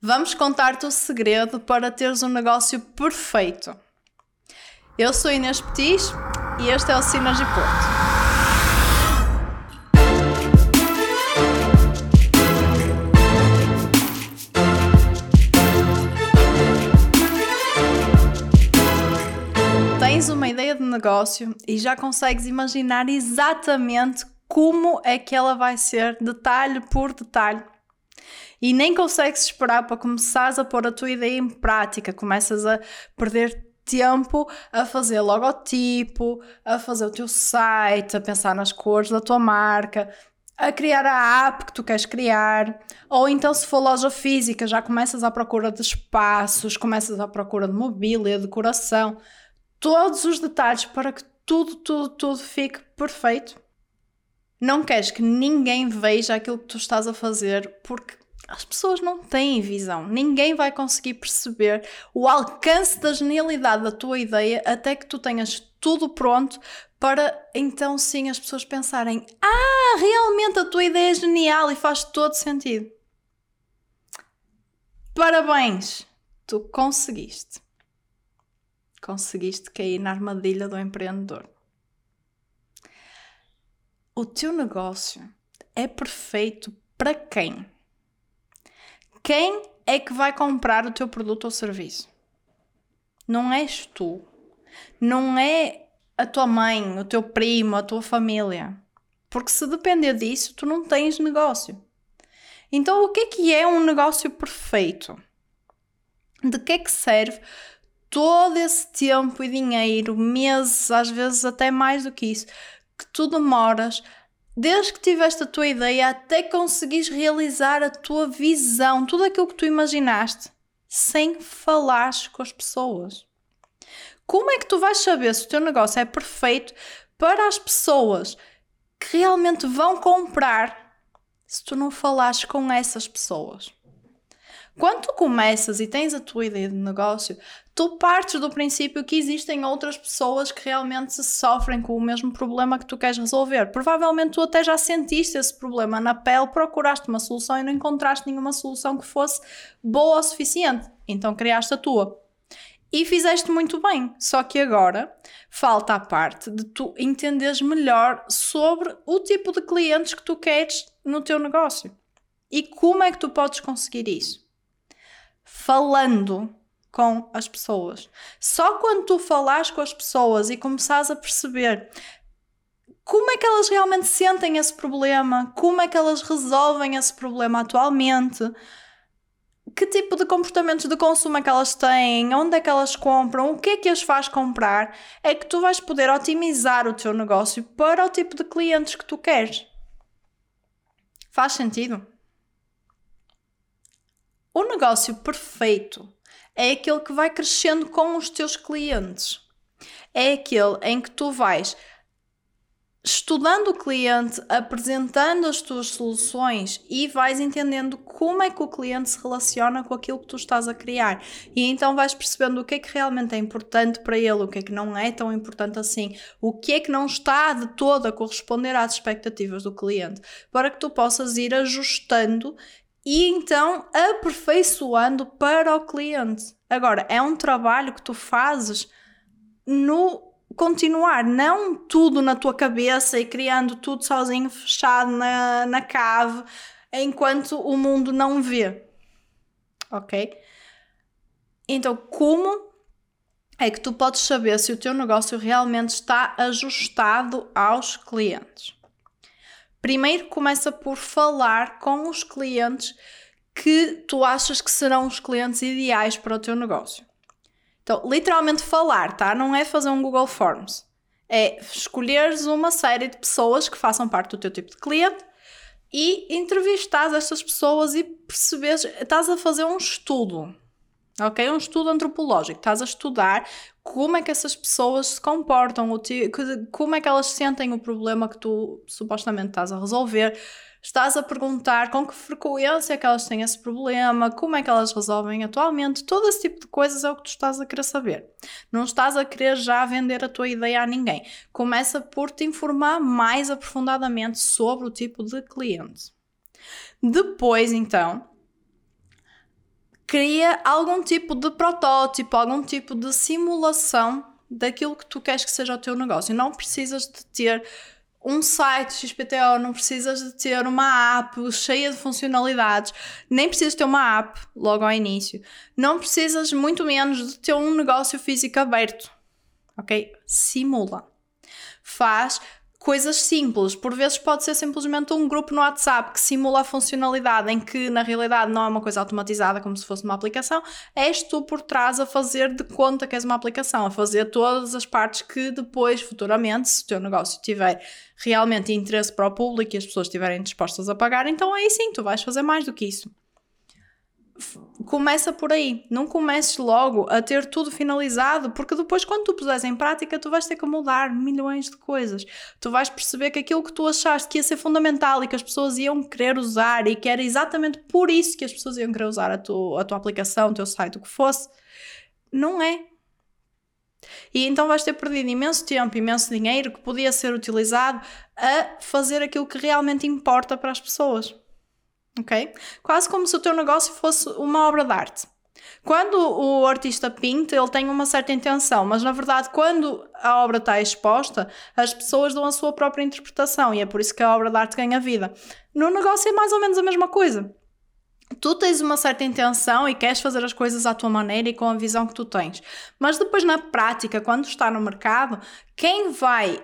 Vamos contar-te o segredo para teres um negócio perfeito. Eu sou Inês Petis e este é o Sinas e Porto. Tens uma ideia de negócio e já consegues imaginar exatamente como é que ela vai ser, detalhe por detalhe e nem consegues esperar para começares a pôr a tua ideia em prática, começas a perder tempo a fazer logotipo, a fazer o teu site, a pensar nas cores da tua marca, a criar a app que tu queres criar, ou então se for loja física, já começas à procura de espaços, começas à procura de mobília, decoração, todos os detalhes para que tudo, tudo, tudo fique perfeito. Não queres que ninguém veja aquilo que tu estás a fazer porque as pessoas não têm visão. Ninguém vai conseguir perceber o alcance da genialidade da tua ideia até que tu tenhas tudo pronto para então sim as pessoas pensarem: ah, realmente a tua ideia é genial e faz todo sentido. Parabéns! Tu conseguiste. Conseguiste cair na armadilha do empreendedor. O teu negócio é perfeito para quem? Quem é que vai comprar o teu produto ou serviço? Não és tu. Não é a tua mãe, o teu primo, a tua família. Porque se depender disso, tu não tens negócio. Então, o que é que é um negócio perfeito? De que é que serve todo esse tempo e dinheiro, meses, às vezes até mais do que isso, que tu demoras desde que tiveste a tua ideia até conseguires realizar a tua visão, tudo aquilo que tu imaginaste, sem falares com as pessoas. Como é que tu vais saber se o teu negócio é perfeito para as pessoas que realmente vão comprar se tu não falares com essas pessoas? Quando tu começas e tens a tua ideia de negócio, tu partes do princípio que existem outras pessoas que realmente sofrem com o mesmo problema que tu queres resolver. Provavelmente tu até já sentiste esse problema na pele, procuraste uma solução e não encontraste nenhuma solução que fosse boa o suficiente. Então criaste a tua. E fizeste muito bem, só que agora falta a parte de tu entenderes melhor sobre o tipo de clientes que tu queres no teu negócio. E como é que tu podes conseguir isso? Falando com as pessoas. Só quando tu falares com as pessoas e começares a perceber como é que elas realmente sentem esse problema, como é que elas resolvem esse problema atualmente, que tipo de comportamentos de consumo é que elas têm, onde é que elas compram, o que é que as faz comprar, é que tu vais poder otimizar o teu negócio para o tipo de clientes que tu queres. Faz sentido? O negócio perfeito é aquele que vai crescendo com os teus clientes. É aquele em que tu vais estudando o cliente, apresentando as tuas soluções e vais entendendo como é que o cliente se relaciona com aquilo que tu estás a criar. E então vais percebendo o que é que realmente é importante para ele, o que é que não é tão importante assim, o que é que não está de todo a corresponder às expectativas do cliente, para que tu possas ir ajustando e então aperfeiçoando para o cliente. Agora, é um trabalho que tu fazes no continuar, não tudo na tua cabeça e criando tudo sozinho, fechado na, na cave, enquanto o mundo não vê. Ok? Então, como é que tu podes saber se o teu negócio realmente está ajustado aos clientes? Primeiro começa por falar com os clientes que tu achas que serão os clientes ideais para o teu negócio. Então, literalmente falar, tá? Não é fazer um Google Forms. É escolheres uma série de pessoas que façam parte do teu tipo de cliente e entrevistar essas pessoas e perceberes, estás a fazer um estudo ok? Um estudo antropológico. Estás a estudar como é que essas pessoas se comportam, como é que elas sentem o problema que tu supostamente estás a resolver. Estás a perguntar com que frequência é que elas têm esse problema, como é que elas resolvem atualmente, todo esse tipo de coisas é o que tu estás a querer saber. Não estás a querer já vender a tua ideia a ninguém. Começa por te informar mais aprofundadamente sobre o tipo de cliente. Depois, então, cria algum tipo de protótipo, algum tipo de simulação daquilo que tu queres que seja o teu negócio. Não precisas de ter um site XPTO, não precisas de ter uma app cheia de funcionalidades, nem precisas ter uma app logo ao início, não precisas muito menos de ter um negócio físico aberto, ok? Simula. Faz coisas simples. Por vezes pode ser simplesmente um grupo no WhatsApp que simula a funcionalidade em que na realidade não é uma coisa automatizada como se fosse uma aplicação, és tu por trás a fazer de conta que és uma aplicação, a fazer todas as partes que depois, futuramente, se o teu negócio tiver realmente interesse para o público e as pessoas estiverem dispostas a pagar, então aí sim tu vais fazer mais do que isso começa por aí. Não comeces logo a ter tudo finalizado, porque depois, quando tu puseres em prática, tu vais ter que mudar milhões de coisas. Tu vais perceber que aquilo que tu achaste que ia ser fundamental e que as pessoas iam querer usar e que era exatamente por isso que as pessoas iam querer usar a tua, a tua aplicação, o teu site, o que fosse, não é. E então vais ter perdido imenso tempo, imenso dinheiro que podia ser utilizado a fazer aquilo que realmente importa para as pessoas ok? Quase como se o teu negócio fosse uma obra de arte. Quando o artista pinta, ele tem uma certa intenção, mas na verdade, quando a obra está exposta, as pessoas dão a sua própria interpretação e é por isso que a obra de arte ganha vida. No negócio é mais ou menos a mesma coisa. Tu tens uma certa intenção e queres fazer as coisas à tua maneira e com a visão que tu tens, mas depois na prática, quando está no mercado, quem vai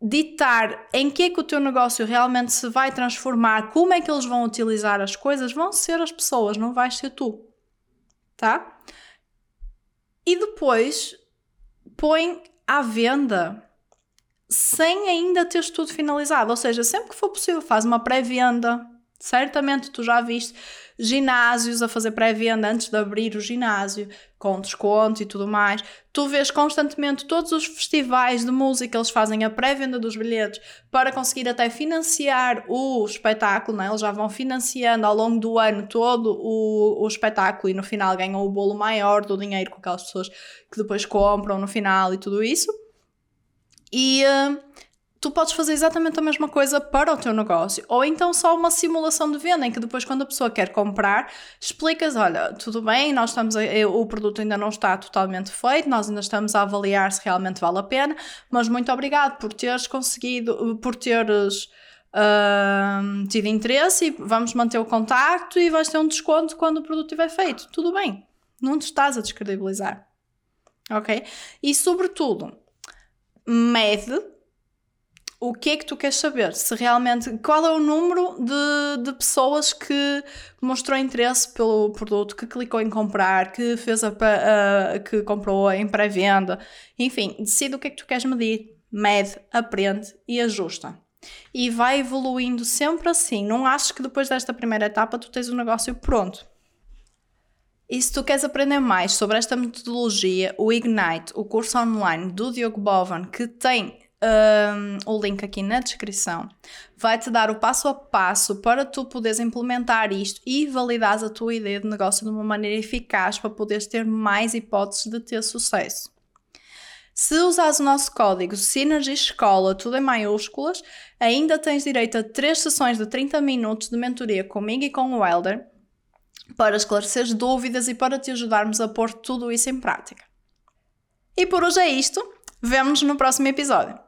ditar em que é que o teu negócio realmente se vai transformar, como é que eles vão utilizar as coisas, vão ser as pessoas, não vais ser tu. Tá? E depois põe à venda sem ainda teres tudo finalizado. Ou seja, sempre que for possível, faz uma pré-venda. Certamente tu já viste ginásios a fazer pré-venda antes de abrir o ginásio, com desconto e tudo mais. Tu vês constantemente todos os festivais de música, eles fazem a pré-venda dos bilhetes para conseguir até financiar o espetáculo, né? eles já vão financiando ao longo do ano todo o, o espetáculo e no final ganham o bolo maior do dinheiro com aquelas pessoas que depois compram no final e tudo isso. E uh, tu podes fazer exatamente a mesma coisa para o teu negócio. Ou então só uma simulação de venda, em que depois, quando a pessoa quer comprar, explicas: olha, tudo bem, nós estamos a, o produto ainda não está totalmente feito, nós ainda estamos a avaliar se realmente vale a pena, mas muito obrigado por teres conseguido, por teres. Uh, tido interesse e vamos manter o contacto e vais ter um desconto quando o produto estiver feito. Tudo bem, não te estás a descredibilizar. Ok? E sobretudo, mede o que é que tu queres saber? Se realmente. Qual é o número de, de pessoas que mostrou interesse pelo produto, que clicou em comprar, que fez a, a que comprou em pré-venda. Enfim, decide o que é que tu queres medir, mede, aprende e ajusta. E vai evoluindo sempre assim. Não aches que depois desta primeira etapa tu tens o negócio pronto. E se tu queres aprender mais sobre esta metodologia, o Ignite, o curso online do Diogo Bovan, que tem um, o link aqui na descrição, vai-te dar o passo a passo para tu poderes implementar isto e validar a tua ideia de negócio de uma maneira eficaz para poderes ter mais hipóteses de ter sucesso. Se usares o nosso código Synergy Escola, tudo em maiúsculas, ainda tens direito a 3 sessões de 30 minutos de mentoria comigo e com o Elder para esclarecer dúvidas e para te ajudarmos a pôr tudo isso em prática. E por hoje é isto. Vemo-nos no próximo episódio.